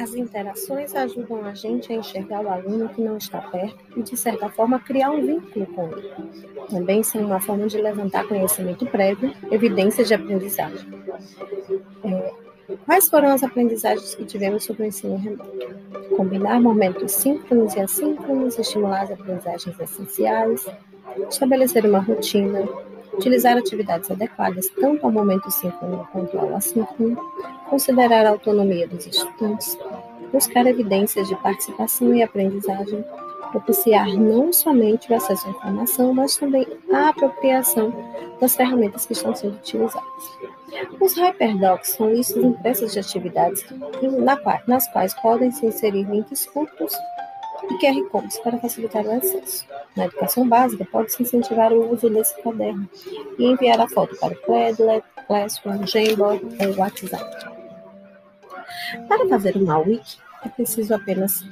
As interações ajudam a gente a enxergar o aluno que não está perto e, de certa forma, criar um vínculo com ele. Também são uma forma de levantar conhecimento prévio, evidências de aprendizagem. É, quais foram as aprendizagens que tivemos sobre o ensino remoto? Combinar momentos síncronos e assíncronos, estimular as aprendizagens essenciais, estabelecer uma rotina, utilizar atividades adequadas tanto ao momento síncrono quanto ao assíncrono, considerar a autonomia dos estudantes, buscar evidências de participação e aprendizagem, propiciar não somente o acesso à informação, mas também a apropriação das ferramentas que estão sendo utilizadas. Os hyperdocs são listas impressas de atividades nas quais podem se inserir links curtos e QR Codes para facilitar o acesso. Na educação básica, pode-se incentivar o uso desse caderno e enviar a foto para o Padlet, Classroom, Jamboard ou WhatsApp. Para fazer uma wiki, é preciso apenas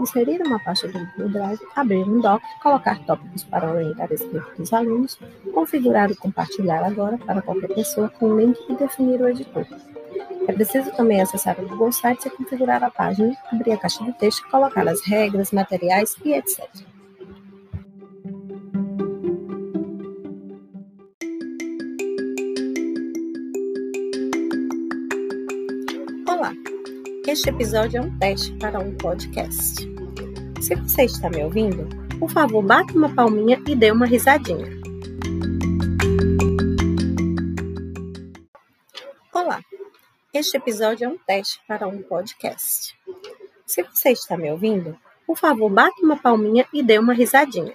inserir uma pasta do Google Drive, abrir um doc, colocar tópicos para orientar o escrito dos alunos, configurar e compartilhar agora para qualquer pessoa com o link e definir o editor. É preciso também acessar o Google Sites e configurar a página, abrir a caixa de texto, colocar as regras, materiais e etc. este episódio é um teste para um podcast. Se você está me ouvindo, por favor, bata uma palminha e dê uma risadinha. Este episódio é um teste para um podcast. Se você está me ouvindo, por favor, bata uma palminha e dê uma risadinha.